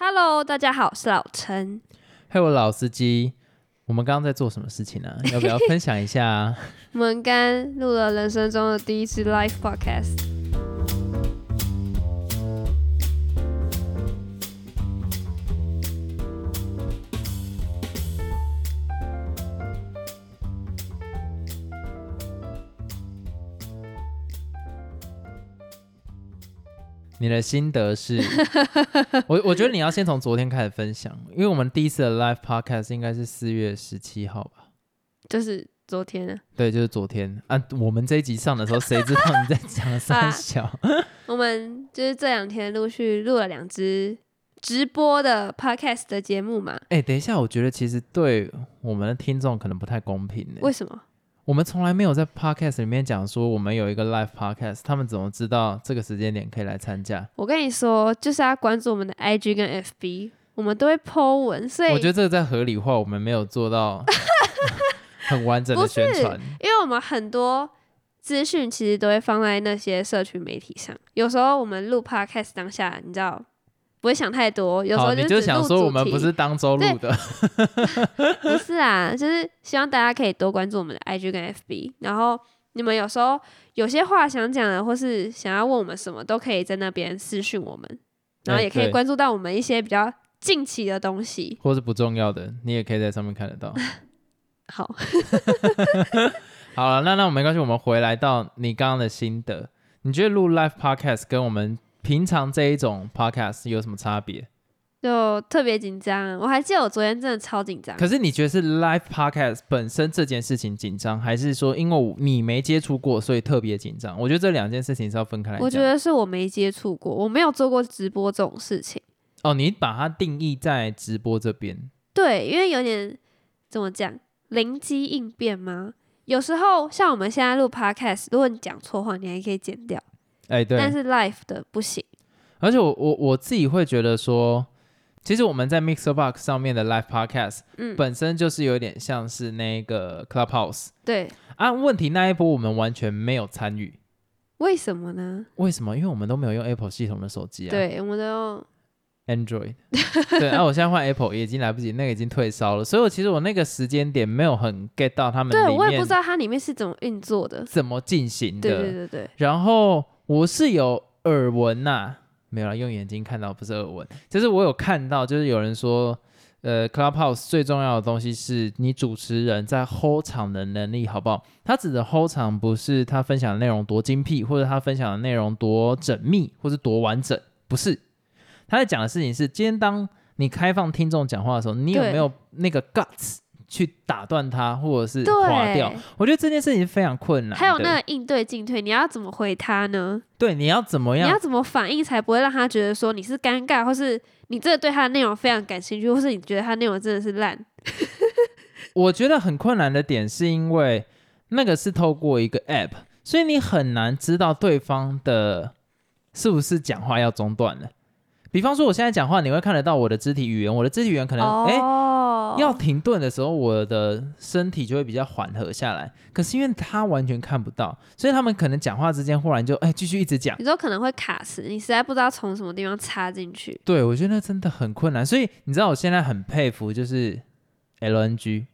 Hello，大家好，我是老陈。嘿，我老司机，我们刚刚在做什么事情呢、要不要分享一下啊？我们刚录了人生中的第一次 live podcast。你的心得是？我我觉得你要先从昨天开始分享，因为我们第一次的 live podcast 应该是四月十七号吧？就是昨天啊，对，就是昨天啊。我们这一集上的时候，谁知道你在讲三小？我们就是这两天陆续录了两支直播的 podcast 的节目嘛。哎、等一下，我觉得其实对我们的听众可能不太公平呢。为什么？我们从来没有在 podcast 里面讲说我们有一个 live podcast，他们怎么知道这个时间点可以来参加？我跟你说，就是要关注我们的 IG 跟 FB，我们都会 po 文，所以我觉得这个在合理化，我们没有做到 很完整的宣传。因为我们很多资讯其实都会放在那些社群媒体上。有时候我们录 podcast 当下，你知道不会想太多，有时，候你就想只录主说我们不是当周录的，不是啊，就是希望大家可以多关注我们的 IG 跟 FB，然后你们有时候有些话想讲的，或是想要问我们什么，都可以在那边私讯我们，然后哎也可以对。关注到我们一些比较近期的东西。或是不重要的，你也可以在上面看得到。好，好。了，那那我没关系，我们回来到你刚刚的心得，你觉得录 live podcast 跟我们平常这一种 podcast 有什么差别？就特别紧张。我还记得我昨天真的超紧张。可是你觉得是 live podcast 本身这件事情紧张，还是说因为你没接触过，所以特别紧张？我觉得这两件事情是要分开来。我觉得是我没接触过，我没有做过直播这种事情。哦，你把它定义在直播这边，对，因为有点怎么讲，灵机应变吗？有时候像我们现在录 podcast，如果你讲错话，你还可以剪掉，哎，对，但是 live 的不行。而且我我我自己会觉得说，其实我们在 Mixer Box 上面的 Live Podcast 嗯，本身就是有点像是那个 Clubhouse 对，啊。问题那一波我们完全没有参与，为什么呢？为什么？因为我们都没有用 Apple 系统的手机啊，对，我们都用，Android。对，啊，我现在换 Apple 也已经来不及，那个已经退烧了。所以我其实我那个时间点没有很 get 到他们对我也不知道它里面是怎么运作的。怎么进行的。对对对对，然后我是有耳闻呐、没有啦，用眼睛看到不是耳闻，就是我有看到，就是有人说，呃，Clubhouse 最重要的东西是你主持人在 hold 场的能力好不好？他指的 hold 场不是他分享的内容多精辟，或者他分享的内容多缜密，或是多完整，不是。他在讲的事情是，今天当你开放听众讲话的时候，你有没有那个 guts 去打断他，或者是划掉？我觉得这件事情非常困难。还有那个应对进退，你要怎么回他呢？对，你要怎么样你要怎么反应才不会让他觉得说你是尴尬，或是你真的对他的内容非常感兴趣，或是你觉得他内容真的是烂？我觉得很困难的点是因为那个是透过一个 app，所以你很难知道对方的是不是讲话要中断了。比方说，我现在讲话，你会看得到我的肢体语言，我的肢体语言可能哎、诶哦，要停顿的时候，我的身体就会比较缓和下来。可是因为他完全看不到，所以他们可能讲话之间忽然就哎继续一直讲。你说可能会卡死，你实在不知道从什么地方插进去。对我觉得那真的很困难，所以你知道我现在很佩服就是 LNG。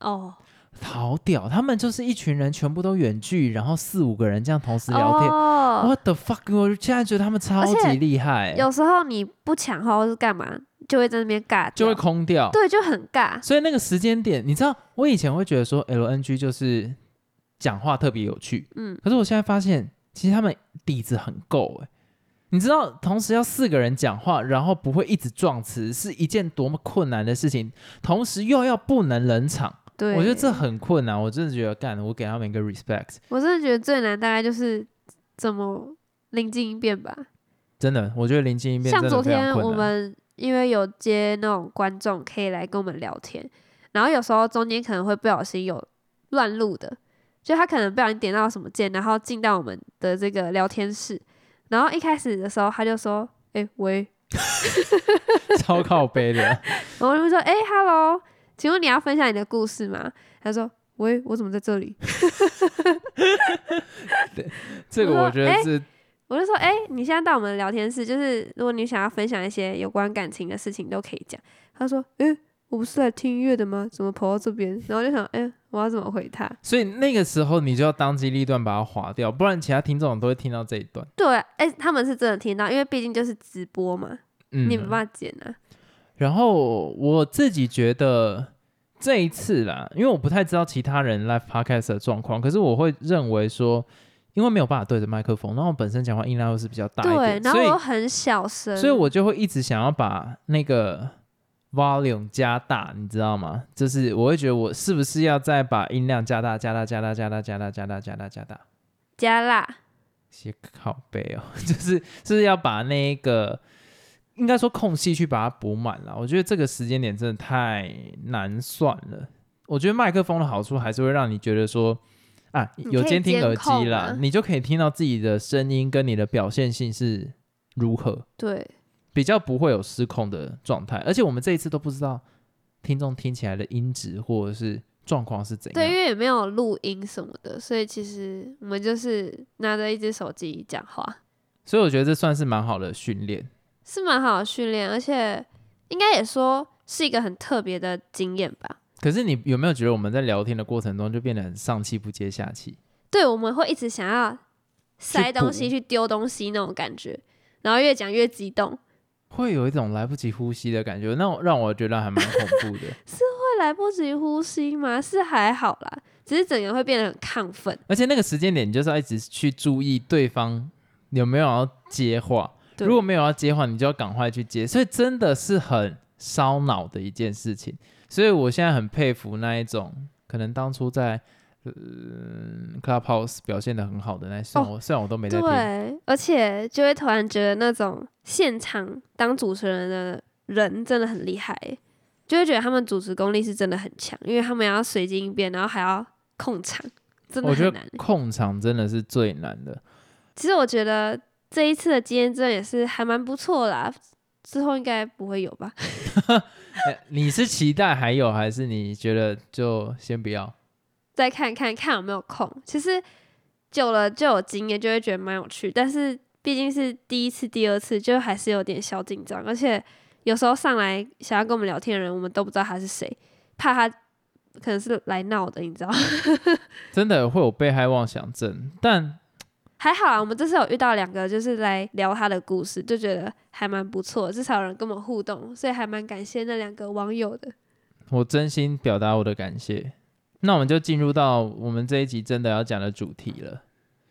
哦，好屌！他们就是一群人，全部都远距，然后四五个人这样同时聊天。哦，What the fuck！我现在觉得他们超级厉害，有时候你不抢话或是干嘛，就会在那边尬，就会空掉。对，就很尬。所以那个时间点，你知道，我以前会觉得说 LNG 就是讲话特别有趣，嗯，可是我现在发现，其实他们底子很够哎。你知道，同时要四个人讲话，然后不会一直撞词，是一件多么困难的事情。同时又要不能冷场，对，我觉得这很困难。我真的觉得干，我给他们一个 respect。我真的觉得最难大概就是怎么临机应变吧。真的，我觉得临机应变像昨天。我们因为有接那种观众可以来跟我们聊天，然后有时候中间可能会不小心有乱录的，就他可能不小心点到什么键，然后进到我们的这个聊天室，然后一开始的时候他就说：“哎、喂。超靠背的，” 然后我就说：“哎、h e l l o 请问你要分享你的故事吗？”他说：“喂，我怎么在这里？” 这个我觉得是我就说，哎、你现在到我们的聊天室，就是如果你想要分享一些有关感情的事情，都可以讲。他说，哎、我不是来听音乐的吗？怎么跑到这边？然后就想，哎、我要怎么回他？所以那个时候你就要当机立断把它划掉，不然其他听众都会听到这一段。对，哎、他们是真的听到，因为毕竟就是直播嘛，嗯，你没办法剪啊。然后我自己觉得这一次啦，因为我不太知道其他人 live podcast 的状况，可是我会认为说，因为没有办法对着麦克风，然后我本身讲话音量又是比较大一对，然后很小声，所以我就会一直想要把那个 volume 加大，你知道吗？就是我会觉得我是不是要再把音量加大、加大、加大、加大、加大、加大、加大、加大。加辣。些靠背哦，就是就是要把那个应该说空隙去把它补满了。我觉得这个时间点真的太难算了。我觉得麦克风的好处还是会让你觉得说啊，有监听耳机啦啊，你就可以听到自己的声音跟你的表现性是如何，对，比较不会有失控的状态。而且我们这一次都不知道听众听起来的音质或者是状况是怎样对，因。为也没有录音什么的，所以其实我们就是拿着一只手机讲话，所以我觉得这算是蛮好的训练。是蛮好的训练，而且应该也说是一个很特别的经验吧。可是你有没有觉得我们在聊天的过程中就变得很上气不接下气？对，我们会一直想要塞东西、去丢东西那种感觉，然后越讲越激动，会有一种来不及呼吸的感觉，那种让我觉得还蛮恐怖的。是会来不及呼吸吗？是还好啦，只是整个人会变得很亢奋。而且那个时间点，你就是要一直去注意对方有没有要接话，如果没有要接话，你就要赶快去接，所以真的是很烧脑的一件事情。所以我现在很佩服那一种可能当初在嗯 Clubhouse 表现的很好的那，虽然我、虽然我都没在听，对，而且就会突然觉得那种现场当主持人的人真的很厉害欸，就会觉得他们主持功力是真的很强，因为他们要随机应变，然后还要控场，真的我觉得很难欸。控场真的是最难的。其实我觉得这一次的经验真的也是还蛮不错啦，之后应该不会有吧？呃你是期待还有，还是你觉得就先不要？再看看看有没有空。其实久了就有经验，就会觉得蛮有趣。但是毕竟是第一次、第二次，就还是有点小紧张。而且有时候上来想要跟我们聊天的人，我们都不知道他是谁，怕他可能是来闹的，你知道？真的会有被害妄想症，但还好啊，我们这次有遇到两个，就是来聊他的故事，就觉得还蛮不错，至少有人跟我们互动，所以还蛮感谢那两个网友的。我真心表达我的感谢。那我们就进入到我们这一集真的要讲的主题了。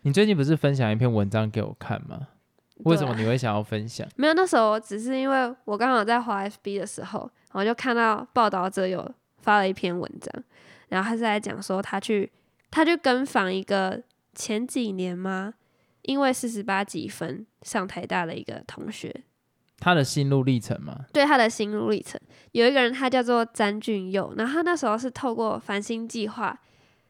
你最近不是分享一篇文章给我看吗？为什么你会想要分享？没有，那时候只是因为我刚好在滑 FB 的时候，我就看到报道者有发了一篇文章，然后他是在讲说他去他去跟访一个前几年吗？因为四十八积分上台大的一个同学，他的心路历程吗？对他的心路历程，有一个人他叫做詹俊佑，然后他那时候是透过繁星计划，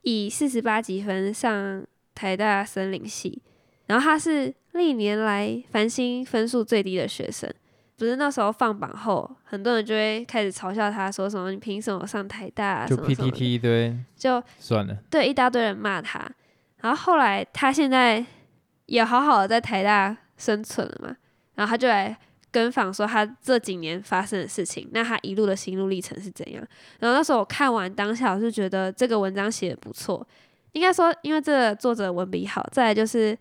以四十八积分上台大森林系，然后他是历年来繁星分数最低的学生。不是那时候放榜后，很多人就会开始嘲笑他，说什么你凭什么上台大、啊？就 PTT 一堆，就算了，对一大堆人骂他，然后后来他现在也好好的在台大生存了嘛，然后他就来跟访说他这几年发生的事情，那他一路的心路历程是怎样？然后那时候我看完当下，我是觉得这个文章写的不错，应该说因为这个作者文笔好，再来就是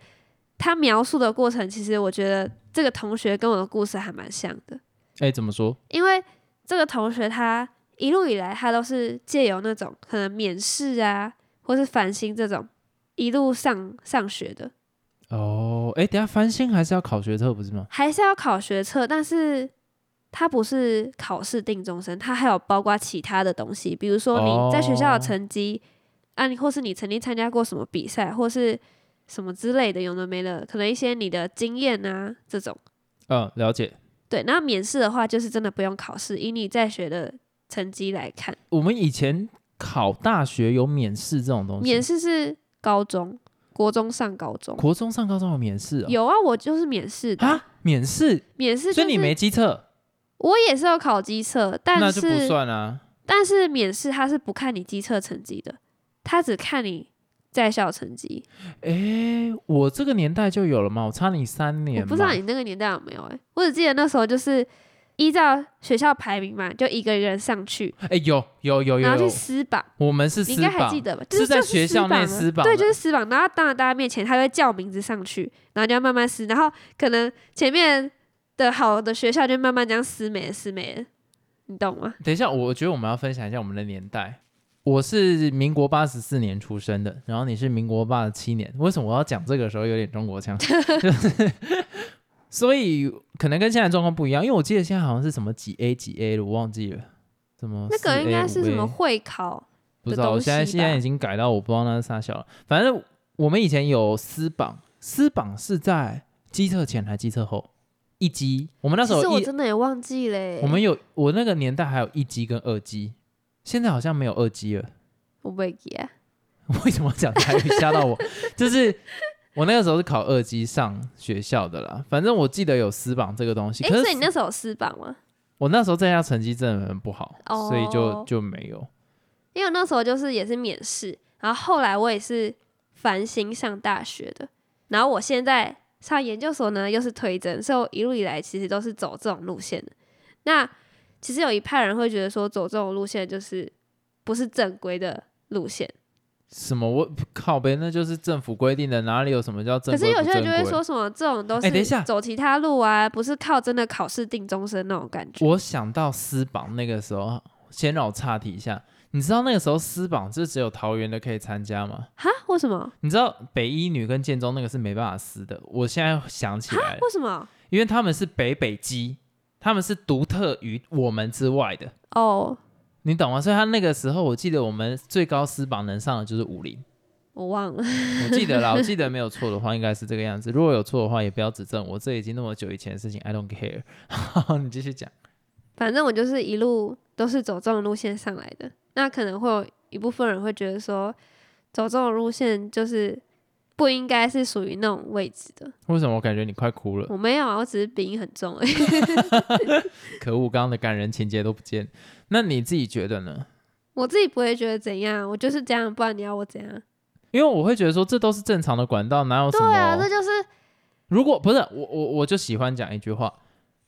他描述的过程，其实我觉得这个同学跟我的故事还蛮像的。哎、怎么说？因为这个同学他一路以来，他都是借由那种可能免试啊，或是繁星这种一路上上学的，哦，哎、等下翻新还是要考学测不是吗？还是要考学测，但是它不是考试定终身，它还有包括其他的东西，比如说你在学校的成绩、啊，你或是你曾经参加过什么比赛，或是什么之类的，有的没的，可能一些你的经验啊这种。嗯，了解。对，那免试的话，就是真的不用考试，以你在学的成绩来看。我们以前考大学有免试这种东西，免试是高中、国中上高中国中上高中有免试哦？有啊，我就是免试的，啊，免试，免试、就是。所以你没机测，我也是有考机测，但是那就不算啊。但是免试他是不看你机测成绩的，他只看你在校成绩。诶，我这个年代就有了吗？我差你三年我。不知道你那个年代有没有哎、我只记得那时候就是依照学校排名嘛，就一个人上去，哎、有有有然后去撕榜。我们是你应该还，记得吧？就是在学校内撕榜对，就是撕榜，然后当着大家面前，他会叫名字上去，然后就要慢慢撕，然后可能前面的好的学校就慢慢这样撕没了，撕没了，你懂吗？等一下，我觉得我们要分享一下我们的年代。我是民国八十四年出生的，然后你是民国八十七年。为什么我要讲这个时候有点中国腔？就是，所以可能跟现在状况不一样，因为我记得现在好像是什么几 A 几 A 的，我忘记了。什么那个应该是什么会考？不知道，我现在现在已经改到我不知道那是啥小了。反正我们以前有私榜，私榜是在机测前还机测后一机。我们那时候有一，真的也忘记嘞。我们有我那个年代还有一机跟二机，现在好像没有二机了。我不会记啊，为什么讲台语吓到我？就是我那个时候是考二级上学校的啦。反正我记得有私榜这个东西，哎、可是所以你那时候有私榜吗？我那时候在家成绩真的很不好，哦所以就就没有。因为我那时候就是也是免试，然后后来我也是繁星上大学的，然后我现在上研究所呢又是推甄，所以我一路以来其实都是走这种路线的。那其实有一派人会觉得说走这种路线就是不是正规的路线，什么我靠呗，那就是政府规定的，哪里有什么叫正可是？有些人就会说什么这种都是走其他路啊，不是靠真的考试定终身那种感觉。我想到私榜那个时候，先让我岔题一下。你知道那个时候私榜就只有桃园的可以参加吗？哈？为什么？你知道北一女跟建中那个是没办法私的。我现在想起来了，为什么？因为他们是北北基，他们是独特于我们之外的，哦，你懂吗？所以他那个时候，我记得我们最高私榜能上的就是五零，我忘了。我记得啦，我记得没有错的话，应该是这个样子。如果有错的话，也不要指正我，这已经那么久以前的事情，I don't care。你继续讲。反正我就是一路都是走这种路线上来的。那可能会有一部分人会觉得说，走这种路线就是不应该是属于那种位置的。为什么我感觉你快哭了？我没有啊，我只是鼻音很重而已。可恶，刚刚的感人情节都不见。那你自己觉得呢？我自己不会觉得怎样，我就是这样，不然你要我怎样？因为我会觉得说，这都是正常的管道，哪有什么？对啊，这就是如果不是我，我我就喜欢讲一句话，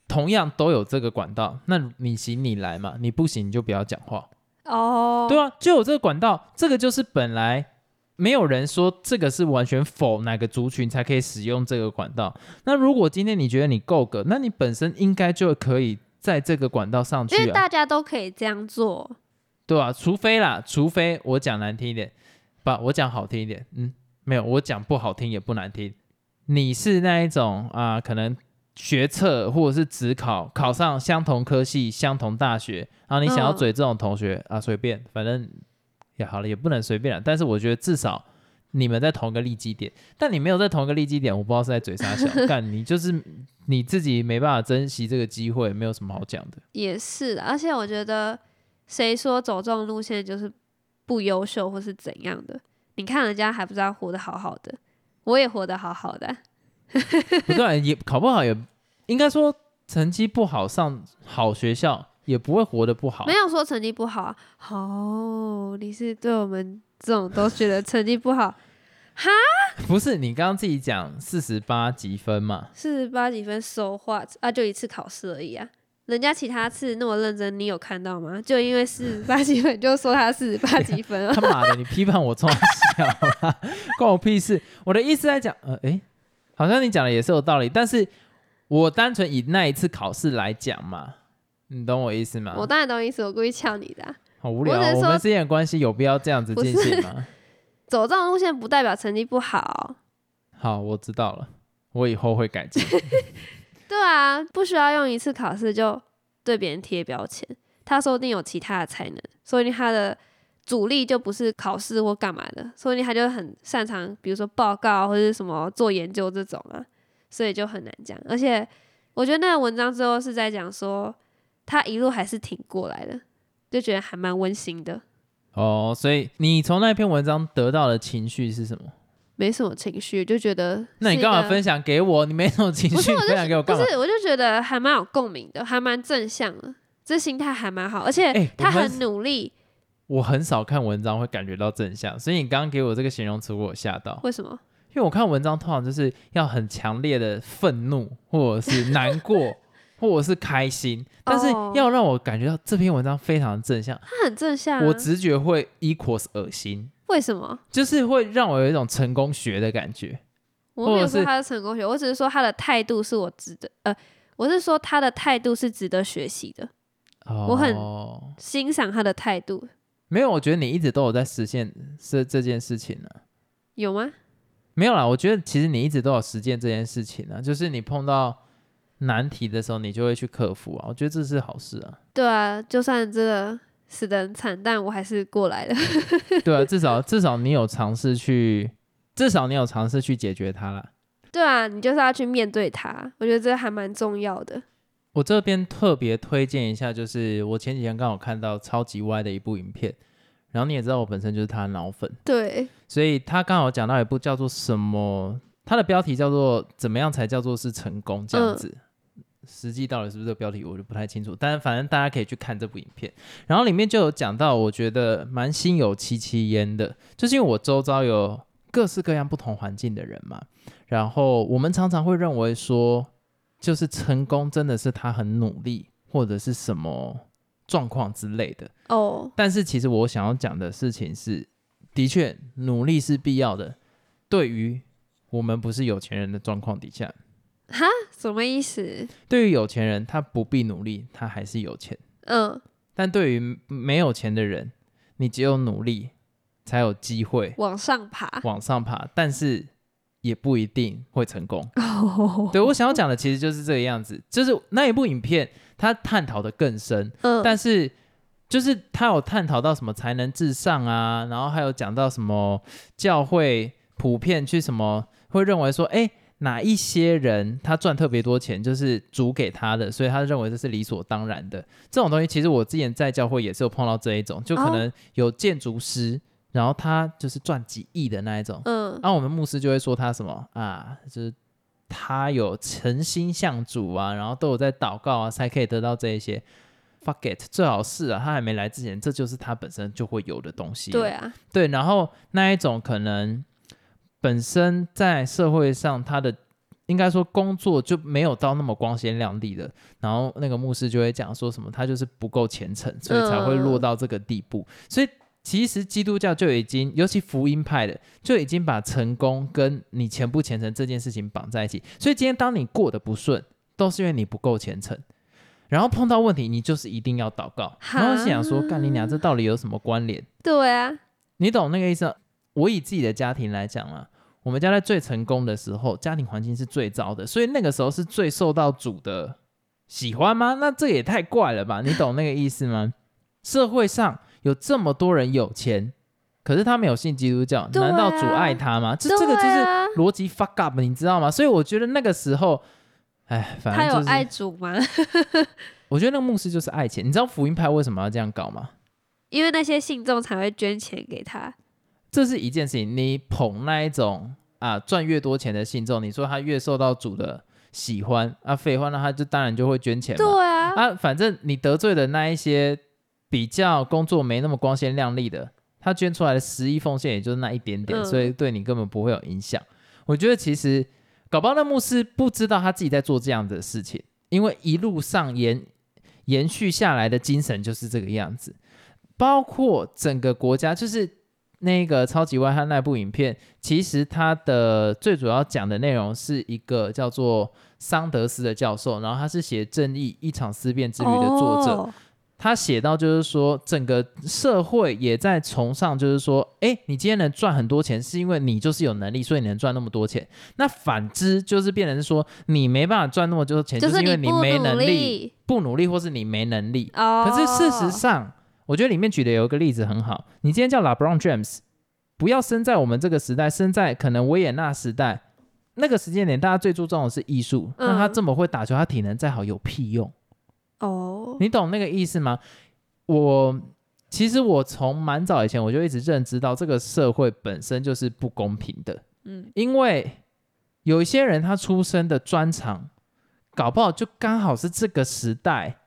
同样都有这个管道，那你行你来嘛，你不行你就不要讲话。哦，对啊，就有这个管道，这个就是本来没有人说这个是完全否哪个族群才可以使用这个管道。那如果今天你觉得你够格，那你本身应该就可以在这个管道上因为大家都可以这样做。对啊，除非啦，除非我讲难听一点，不，我讲好听一点，嗯，没有，我讲不好听也不难听。你是那一种啊、可能学测或者是职考考上相同科系、相同大学，然后你想要嗯嘴这种同学、啊，随便，反正也好了，也不能随便了。但是我觉得至少你们在同一个利基点，但你没有在同一个利基点，我不知道是在嘴上小，干你就是你自己没办法珍惜这个机会，没有什么好讲的。也是，而且我觉得谁说走这种路线就是不优秀或是怎样的？你看人家还不知道活得好好的，我也活得好好的啊。不对，也考不好也应该说成绩不好上好学校也不会活得不好没。有说成绩不好啊。哦，你是对我们这种都觉得成绩不好，哈 不是你刚刚自己讲四十八积分嘛？四十八几分收话啊，就一次考试而已啊。人家其他次那么认真，你有看到吗？就因为四十八几分，就说他四十八几分啊他？妈的，你批判我冲小啦，关我屁事！我的意思在讲，呃，诶，好像你讲的也是有道理，但是我单纯以那一次考试来讲嘛，你懂我意思吗？我当然懂意思，我故意呛你的啊、好无聊哦，我们之间的关系有必要这样子进行吗？走这种路线不代表成绩不好。好，我知道了，我以后会改进。对啊，不需要用一次考试就对别人贴标签。他说不定有其他的才能，说不定他的主力就不是考试或干嘛的，说不定他就很擅长，比如说报告或者是什么做研究这种啊，所以就很难讲。而且我觉得那个文章最后是在讲说，他一路还是挺过来的，就觉得还蛮温馨的，哦，所以你从那篇文章得到的情绪是什么？没什么情绪，就觉得那你干嘛分享给我？你没什么情绪，你分享给我干嘛？不是，我就觉得还蛮有共鸣的，还蛮正向的，这心态还蛮好，而且他很努力我很少看文章会感觉到正向，所以你刚刚给我这个形容词，我有吓到。为什么？因为我看文章通常就是要很强烈的愤怒，或者是难过，或者是开心，但是哦要让我感觉到这篇文章非常正向，它很正向、啊。我直觉会 equals 恶心，为什么？就是会让我有一种成功学的感觉。我没有说他是成功学，我只是说他的态度是我值得，呃，我是说他的态度是值得学习的，我很哦欣赏他的态度，没有，我觉得你一直都有在实现这这件事情呢、有吗？没有啦，我觉得其实你一直都有实践这件事情啊，就是你碰到难题的时候，你就会去克服啊。我觉得这是好事啊，对啊，就算这个死得很惨，但我还是过来了。对啊，至少至少你有尝试去，至少你有尝试去解决它啦。对啊，你就是要去面对它，我觉得这还蛮重要的。我这边特别推荐一下，就是我前几天刚好看到超级歪的一部影片，然后你也知道我本身就是他的脑粉，对，所以他刚好讲到一部叫做什么，他的标题叫做“怎么样才叫做是成功”这样子。实际到底是不是这个标题，我就不太清楚。但反正大家可以去看这部影片，然后里面就有讲到，我觉得蛮心有戚戚焉的，就是因为我周遭有各式各样不同环境的人嘛，然后我们常常会认为说，就是成功真的是他很努力，或者是什么状况之类的。哦，但是其实我想要讲的事情是，的确努力是必要的。对于我们不是有钱人的状况底下，哈，什么意思？对于有钱人他不必努力，他还是有钱。嗯，但对于没有钱的人，你只有努力才有机会往上爬。往上爬，但是也不一定会成功。哦，对我想要讲的其实就是这个样子，就是那一部影片它探讨的更深，嗯，但是就是他有探讨到什么才能至上啊，然后还有讲到什么教会普遍去什么会认为说，哎，哪一些人他赚特别多钱，就是主给他的，所以他认为这是理所当然的。这种东西其实我之前在教会也是有碰到这一种，就可能有建筑师，然后他就是赚几亿的那一种，嗯，然后我们牧师就会说他什么啊，就是他有诚心向主啊，然后都有在祷告啊，才可以得到这一些。Fuck it，最好是啊，他还没来之前，这就是他本身就会有的东西。对啊，对，然后那一种可能本身在社会上他的应该说工作就没有到那么光鲜亮丽的，然后那个牧师就会讲说什么他就是不够虔诚，所以才会落到这个地步。所以其实基督教就已经，尤其福音派的，就已经把成功跟你虔不虔诚这件事情绑在一起。所以今天当你过得不顺，都是因为你不够虔诚。然后碰到问题，你就是一定要祷告。然后我想说，干你娘，这到底有什么关联？对啊，你懂那个意思？我以自己的家庭来讲啊，我们家在最成功的时候，家庭环境是最糟的，所以那个时候是最受到主的喜欢吗？那这也太怪了吧？你懂那个意思吗？社会上有这么多人有钱，可是他没有信基督教，啊难道主爱他吗？这这个就是逻辑 fuck up，你知道吗？所以我觉得那个时候，哎，反正就是他有爱主吗？我觉得那个牧师就是爱钱。你知道福音派为什么要这样搞吗？因为那些信众才会捐钱给他。这是一件事情。你捧那一种啊赚越多钱的信众，你说他越受到主的喜欢啊，废话，那他就当然就会捐钱嘛。对啊，啊，反正你得罪的那一些比较工作没那么光鲜亮丽的，他捐出来的十亿奉献也就是那一点点，嗯所以对你根本不会有影响。我觉得其实搞不好那牧师不知道他自己在做这样的事情，因为一路上延延续下来的精神就是这个样子，包括整个国家就是。那个超级外汉那部影片，其实它的最主要讲的内容是一个叫做桑德斯的教授，然后他是写《正义一场思辨之旅》的作者，哦他写到就是说，整个社会也在崇尚，就是说，哎，你今天能赚很多钱，是因为你就是有能力，所以你能赚那么多钱。那反之就是变成是说，你没办法赚那么多钱，就是因为不努没能力、力不努力，或是你没能力。哦。可是事实上，我觉得里面举的有一个例子很好，你今天叫 LeBron James，不要生在我们这个时代，生在可能维也纳时代那个时间点，大家最注重的是艺术。那他嗯这么会打球，他体能再好有屁用？哦，你懂那个意思吗？我其实我从蛮早以前我就一直认知到，这个社会本身就是不公平的。嗯，因为有一些人他出生的专长，搞不好就刚好是这个时代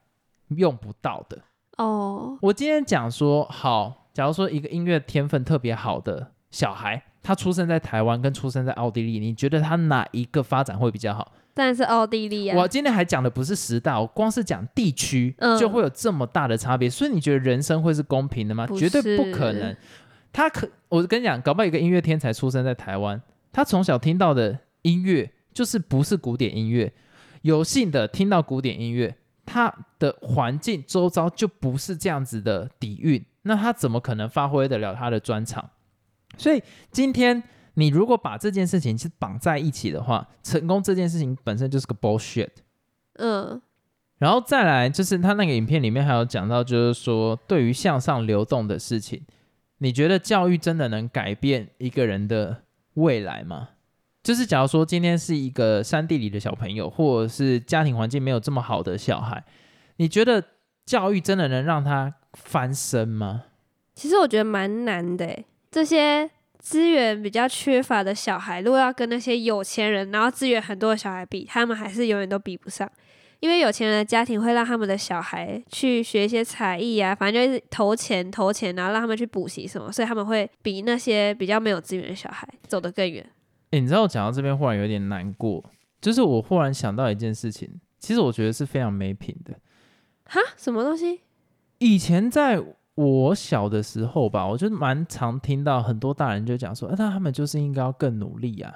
用不到的。哦，我今天讲说，好，假如说一个音乐天分特别好的小孩，他出生在台湾跟出生在奥地利，你觉得他哪一个发展会比较好？当然是奥地利啊。我今天还讲的不是时代，我光是讲地区嗯就会有这么大的差别，所以你觉得人生会是公平的吗？绝对不可能。他可，我跟你讲，搞不好一个音乐天才出生在台湾，他从小听到的音乐就是不是古典音乐，有幸的听到古典音乐，他的环境周遭就不是这样子的底蕴，那他怎么可能发挥得了他的专长？所以今天你如果把这件事情是绑在一起的话，成功这件事情本身就是个 bullshit。嗯，然后再来就是他那个影片里面还有讲到，就是说对于向上流动的事情，你觉得教育真的能改变一个人的未来吗？就是假如说今天是一个山地里的小朋友，或者是家庭环境没有这么好的小孩，你觉得教育真的能让他翻身吗？其实我觉得蛮难的，这些资源比较缺乏的小孩，如果要跟那些有钱人，然后资源很多的小孩比，他们还是永远都比不上。因为有钱人的家庭会让他们的小孩去学一些才艺啊，反正就是投钱投钱，然后让他们去补习什么，所以他们会比那些比较没有资源的小孩走得更远。诶，你知道我讲到这边忽然有点难过，就是我忽然想到一件事情，其实我觉得是非常没品的。哈，什么东西？以前在我小的时候吧，我就蛮常听到很多大人就讲说，啊，那他们就是应该要更努力啊，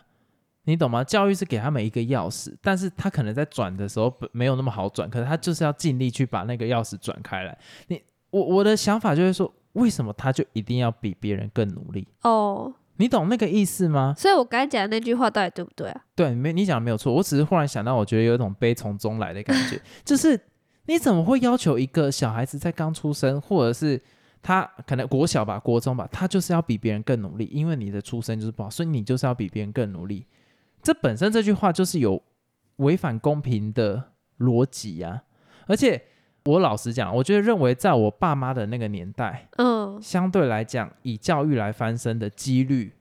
你懂吗？教育是给他们一个钥匙，但是他可能在转的时候不没有那么好转，可是他就是要尽力去把那个钥匙转开来。你我我的想法就是说，为什么他就一定要比别人更努力？哦，你懂那个意思吗？所以我刚才讲的那句话到底对不对啊？对，没你讲的没有错，我只是忽然想到，我觉得有一种悲从中来的感觉，就是你怎么会要求一个小孩子在刚出生，或者是他可能国小吧、国中吧，他就是要比别人更努力，因为你的出生就是不好，所以你就是要比别人更努力。这本身这句话就是有违反公平的逻辑呀、而且我老实讲，我觉得认为在我爸妈的那个年代，嗯，相对来讲，以教育来翻身的几率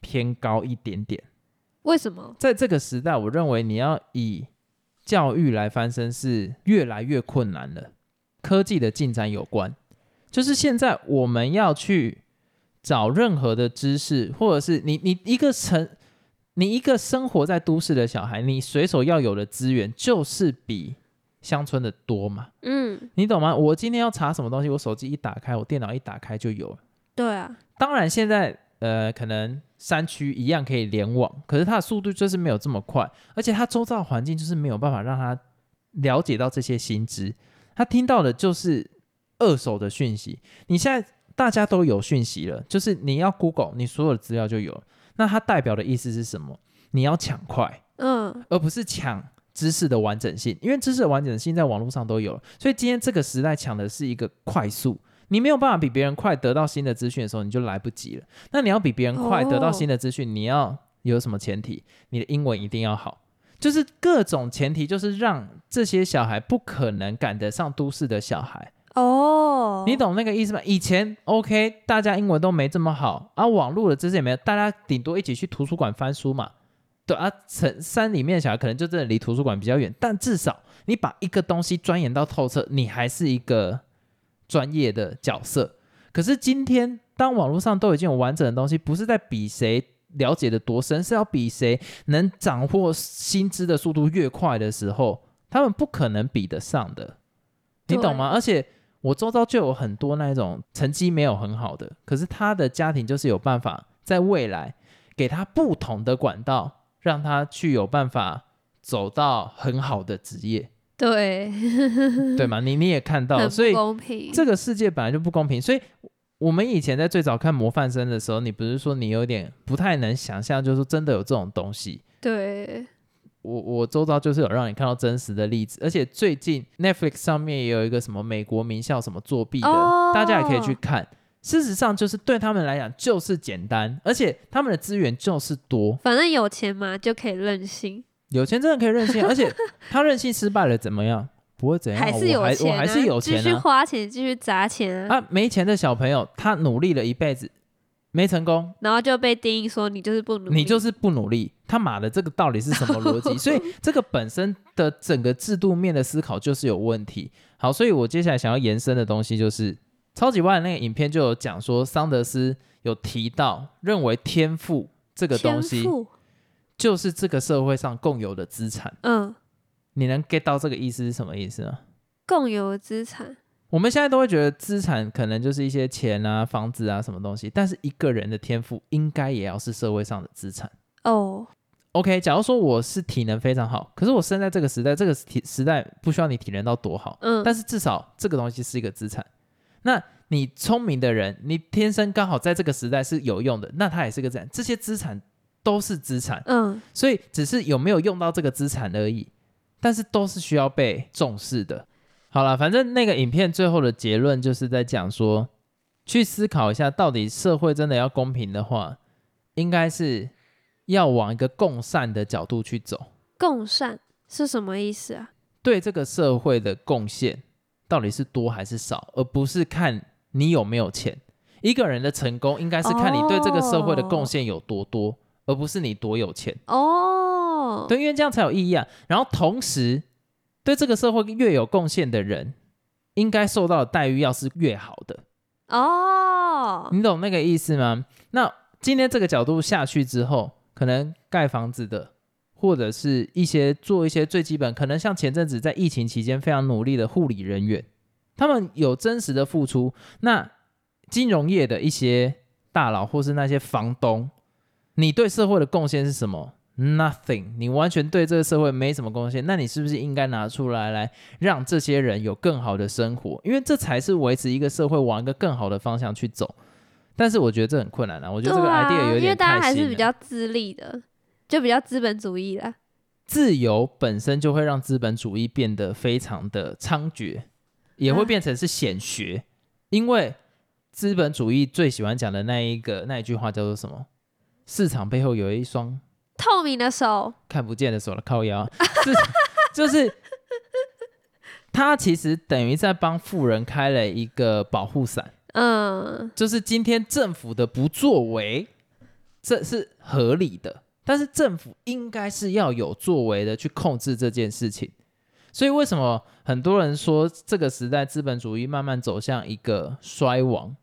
偏高一点点。为什么？在这个时代，我认为你要以教育来翻身是越来越困难了。科技的进展有关，就是现在我们要去找任何的知识，或者是你你一个城，你一个生活在都市的小孩，你随手要有的资源就是比乡村的多嘛，嗯，你懂吗？我今天要查什么东西，我手机一打开，我电脑一打开就有了。对啊，当然，现在呃，可能山区一样可以联网，可是它的速度就是没有这么快，而且它周遭的环境就是没有办法让他了解到这些新知，他听到的就是二手的讯息。你现在大家都有讯息了，就是你要 Google，你所有的资料就有了。那它代表的意思是什么？你要抢快，嗯，而不是抢知识的完整性，因为知识的完整性在网络上都有了，所以今天这个时代抢的是一个快速。你没有办法比别人快得到新的资讯的时候，你就来不及了。那你要比别人快得到新的资讯，你要有什么前提？你的英文一定要好，就是各种前提，就是让这些小孩不可能赶得上都市的小孩。哦，你懂那个意思吗？以前 OK，大家英文都没这么好，啊，网络的知识也没有，大家顶多一起去图书馆翻书嘛。对啊，城山里面的小孩可能就真的离图书馆比较远，但至少你把一个东西钻研到透彻，你还是一个专业的角色。可是今天，当网络上都已经有完整的东西，不是在比谁了解的多深，是要比谁能掌握新知的速度越快的时候，他们不可能比得上的，你懂吗？而且我周遭就有很多那种成绩没有很好的，可是他的家庭就是有办法在未来给他不同的管道，让他去有办法走到很好的职业，对，对嘛？你你也看到了，所以公平。这个世界本来就不公平，所以我们以前在最早看《模范生》的时候，你不是说你有点不太能想象，就是说真的有这种东西。对，我我周遭就是有让你看到真实的例子，而且最近 Netflix 上面也有一个什么美国名校什么作弊的，哦大家也可以去看。事实上，就是对他们来讲就是简单，而且他们的资源就是多，反正有钱嘛就可以任性，有钱真的可以任性，而且他任性失败了怎么样？不会怎样，还是有我还钱、啊，我还是有钱继续啊。花钱，继续砸钱啊，啊，没钱的小朋友，他努力了一辈子没成功，然后就被定义说你就是不努力，你就是不努力，他妈的这个到底是什么逻辑？所以这个本身的整个制度面的思考就是有问题。好，所以我接下来想要延伸的东西就是，超级外的那个影片就有讲说，桑德斯有提到认为天赋这个东西，就是这个社会上共有的资产。嗯，你能 get 到这个意思是什么意思吗？共有的资产，我们现在都会觉得资产可能就是一些钱啊、房子啊什么东西，但是一个人的天赋应该也要是社会上的资产。哦，OK，假如说我是体能非常好，可是我生在这个时代，这个体时代不需要你体能到多好，嗯，但是至少这个东西是一个资产。那你聪明的人，你天生刚好在这个时代是有用的，那它也是个资产。这些资产都是资产，嗯，所以只是有没有用到这个资产而已，但是都是需要被重视的。好了，反正那个影片最后的结论就是在讲说，去思考一下，到底社会真的要公平的话，应该是要往一个共善的角度去走，共善是什么意思啊？对这个社会的贡献到底是多还是少，而不是看你有没有钱。一个人的成功应该是看你对这个社会的贡献有多多，而不是你多有钱。哦，对，因为这样才有意义啊。然后同时，对这个社会越有贡献的人，应该受到的待遇要是越好的。哦，你懂那个意思吗？那今天这个角度下去之后，可能盖房子的，或者是一些做一些最基本，可能像前阵子在疫情期间非常努力的护理人员，他们有真实的付出。那金融业的一些大佬，或是那些房东，你对社会的贡献是什么？Nothing，你完全对这个社会没什么贡献，那你是不是应该拿出来来让这些人有更好的生活？因为这才是维持一个社会往一个更好的方向去走。但是我觉得这很困难啊，我觉得这个 idea 有点因为点大家还。是比较自立的，就比较资本主义啦。自由本身就会让资本主义变得非常的猖獗，也会啊。变成是显学，因为资本主义最喜欢讲的那一个那一句话叫做什么？市场背后有一双透明的手，看不见的手了，靠腰，是就是 他其实等于在帮富人开了一个保护伞，嗯，就是今天政府的不作为，这是合理的，但是政府应该是要有作为的去控制这件事情。所以为什么很多人说这个时代资本主义慢慢走向一个衰亡？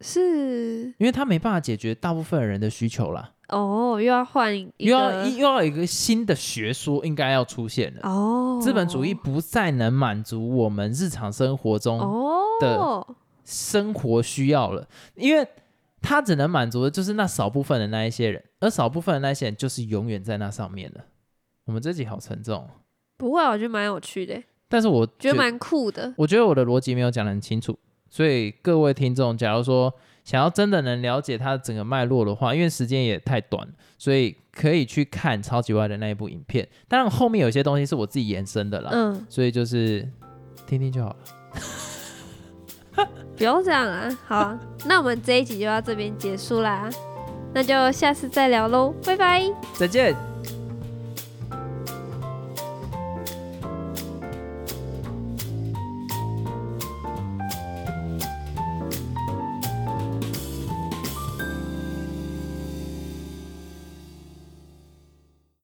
是因为它没办法解决大部分人的需求啦，哦，又要换又要又要有一个新的学说应该要出现了。哦，资本主义不再能满足我们日常生活中的，生活需要了，因为它只能满足的就是那少部分的那一些人，而少部分的那些人就是永远在那上面的。我们这集好沉重哦，不会，我觉得蛮有趣的，但是我觉得蛮酷的。我觉得我的逻辑没有讲得很清楚，所以各位听众，假如说想要真的能了解它整个脉络的话，因为时间也太短，所以可以去看超级外的那一部影片。当然后面有些东西是我自己延伸的啦，嗯，所以就是听听就好了。不用这样啊。好，那我们这一集就到这边结束啦，那就下次再聊喽，拜拜。再见。